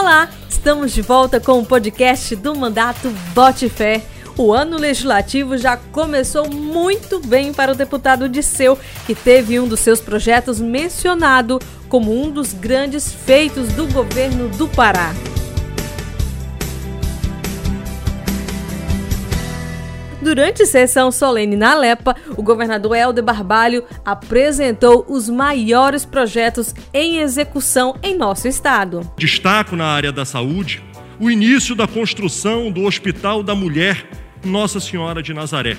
Olá, estamos de volta com o podcast do Mandato Bote Fé. O ano legislativo já começou muito bem para o deputado Disseu, que teve um dos seus projetos mencionado como um dos grandes feitos do governo do Pará. Durante sessão solene na Alepa, o governador Helder Barbalho apresentou os maiores projetos em execução em nosso estado. Destaco na área da saúde o início da construção do Hospital da Mulher Nossa Senhora de Nazaré.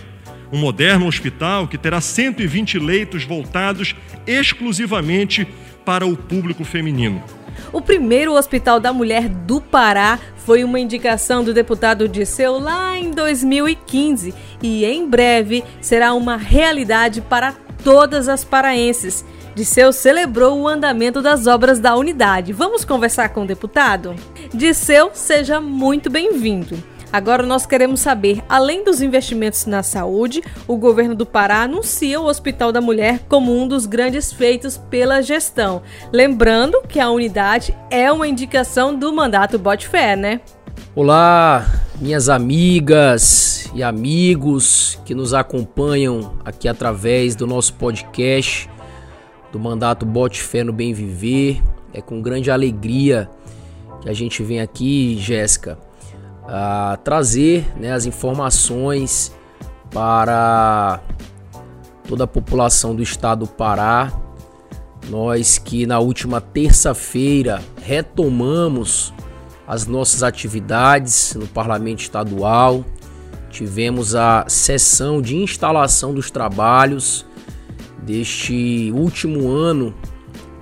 Um moderno hospital que terá 120 leitos voltados exclusivamente para o público feminino. O primeiro Hospital da Mulher do Pará foi uma indicação do deputado Disseu lá em 2015 e em breve será uma realidade para todas as paraenses. Disseu celebrou o andamento das obras da unidade. Vamos conversar com o deputado? Disseu, seja muito bem-vindo. Agora nós queremos saber, além dos investimentos na saúde, o governo do Pará anuncia o Hospital da Mulher como um dos grandes feitos pela gestão. Lembrando que a unidade é uma indicação do mandato Bote Fé, né? Olá, minhas amigas e amigos que nos acompanham aqui através do nosso podcast do mandato Bote Fé no Bem Viver. É com grande alegria que a gente vem aqui, Jéssica, a trazer né, as informações para toda a população do estado do Pará. Nós que na última terça-feira retomamos as nossas atividades no Parlamento Estadual, tivemos a sessão de instalação dos trabalhos deste último ano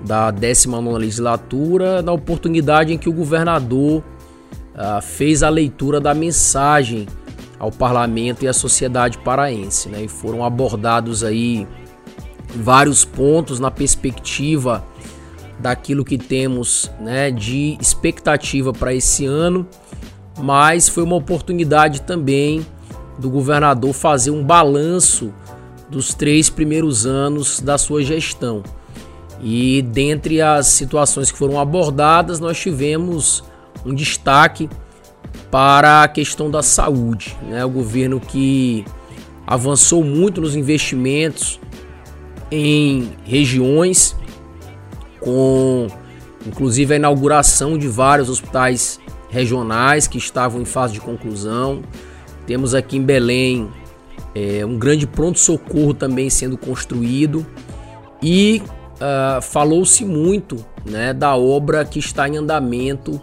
da 19 legislatura, na oportunidade em que o governador uh, fez a leitura da mensagem ao parlamento e à sociedade paraense, né? E foram abordados aí vários pontos na perspectiva daquilo que temos, né, de expectativa para esse ano, mas foi uma oportunidade também do governador fazer um balanço dos três primeiros anos da sua gestão. E dentre as situações que foram abordadas, nós tivemos um destaque para a questão da saúde. Né? O governo que avançou muito nos investimentos em regiões, com inclusive a inauguração de vários hospitais regionais que estavam em fase de conclusão. Temos aqui em Belém é, um grande pronto-socorro também sendo construído e uh, falou-se muito né, da obra que está em andamento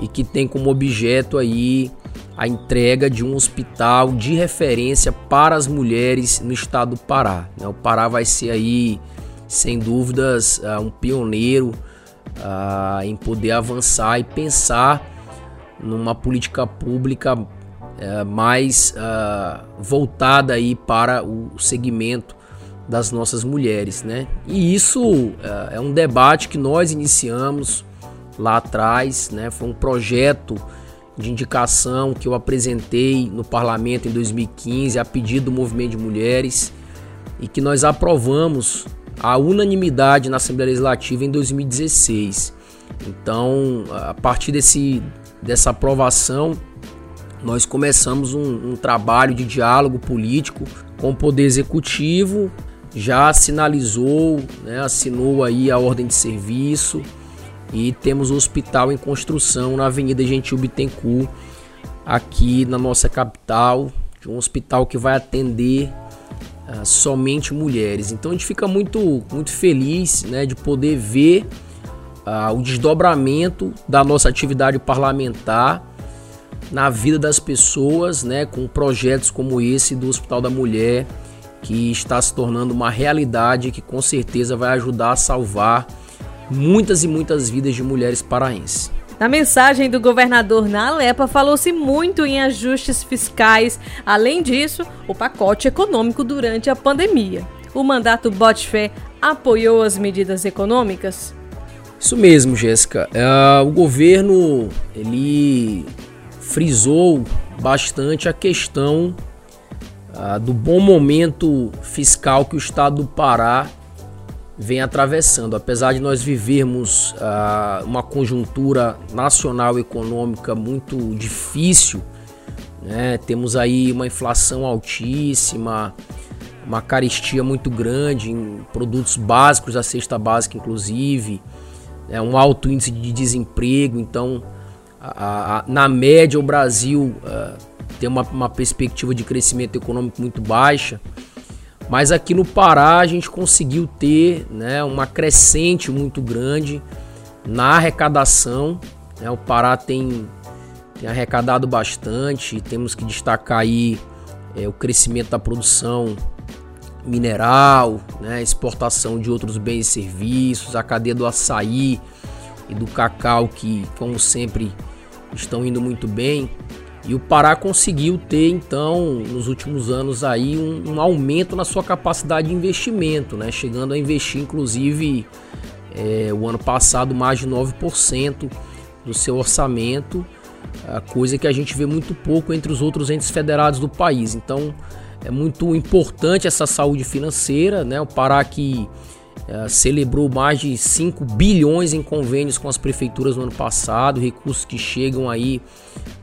e que tem como objeto aí a entrega de um hospital de referência para as mulheres no estado do Pará. Né? O Pará vai ser aí, sem dúvidas, ah, um pioneiro uh, em poder avançar e pensar numa política pública uh, mais uh, voltada aí para o segmento das nossas mulheres, né? E isso é um debate que nós iniciamos lá atrás, né? Foi um projeto de indicação que eu apresentei no parlamento em 2015 a pedido do movimento de mulheres e que nós aprovamos a unanimidade na Assembleia Legislativa em 2016. Então, a partir desse, dessa aprovação, nós começamos um, um trabalho de diálogo político com o Poder Executivo, já sinalizou, né, assinou aí a ordem de serviço, e temos o hospital em construção na Avenida Gentil Bittencourt, aqui na nossa capital, um hospital que vai atender uh, somente mulheres. Então a gente fica muito, muito feliz né, de poder ver uh, o desdobramento da nossa atividade parlamentar na vida das pessoas, né, com projetos como esse do Hospital da Mulher, que está se tornando uma realidade que com certeza vai ajudar a salvar muitas e muitas vidas de mulheres paraenses. Na mensagem do governador na Alepa, falou-se muito em ajustes fiscais. Além disso, o pacote econômico durante a pandemia. O mandato Botfé apoiou as medidas econômicas? Isso mesmo, Jéssica. É, o governo ele frisou bastante a questão uh, do bom momento fiscal que o estado do Pará vem atravessando. Apesar de nós vivermos uh, uma conjuntura nacional econômica muito difícil, né? temos aí uma inflação altíssima, uma carestia muito grande em produtos básicos da cesta básica, inclusive, né? um alto índice de desemprego. Então, a, a, na média, o Brasil uh, tem uma, uma perspectiva de crescimento econômico muito baixa. Mas aqui no Pará a gente conseguiu ter né, uma crescente muito grande na arrecadação. Né? O Pará tem, tem arrecadado bastante, temos que destacar aí é, o crescimento da produção mineral, né, exportação de outros bens e serviços, a cadeia do açaí e do cacau que, como sempre, estão indo muito bem. E o Pará conseguiu ter, então, nos últimos anos aí um, um aumento na sua capacidade de investimento, né? Chegando a investir, inclusive, é, o ano passado mais de 9% do seu orçamento, coisa que a gente vê muito pouco entre os outros entes federados do país. Então, é muito importante essa saúde financeira, né? O Pará que é, celebrou mais de 5 bilhões em convênios com as prefeituras no ano passado, recursos que chegam aí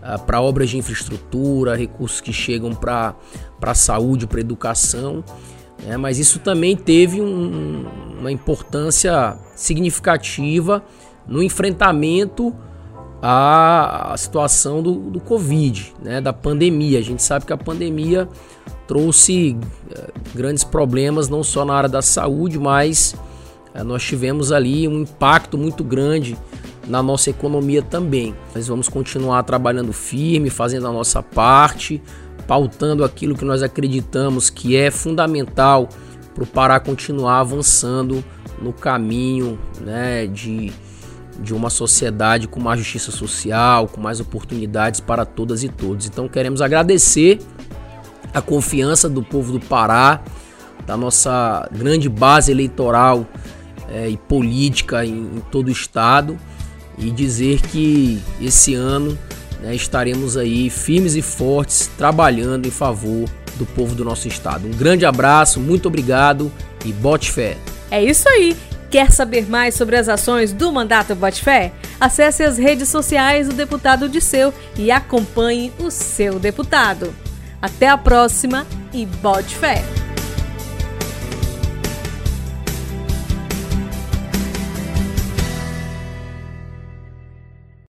uh, para obras de infraestrutura, recursos que chegam para a saúde, para educação. Né? Mas isso também teve um, uma importância significativa no enfrentamento à, situação do, do Covid, né? da pandemia. A gente sabe que a pandemia trouxe eh, grandes problemas não só na área da saúde, mas eh, nós tivemos ali um impacto muito grande na nossa economia também. Nós vamos continuar trabalhando firme, fazendo a nossa parte, pautando aquilo que nós acreditamos que é fundamental para o Pará continuar avançando no caminho né, de, de uma sociedade com mais justiça social, com mais oportunidades para todas e todos. Então queremos agradecer a confiança do povo do Pará, da nossa grande base eleitoral é, e política em, em, todo o estado e dizer que esse ano né, estaremos aí firmes e fortes trabalhando em favor do povo do nosso estado. Um grande abraço, muito obrigado e bote fé. É isso aí. Quer saber mais sobre as ações do Mandato Bote Fé? Acesse as redes sociais do deputado Disseu e acompanhe o seu deputado. Até a próxima e bote fé!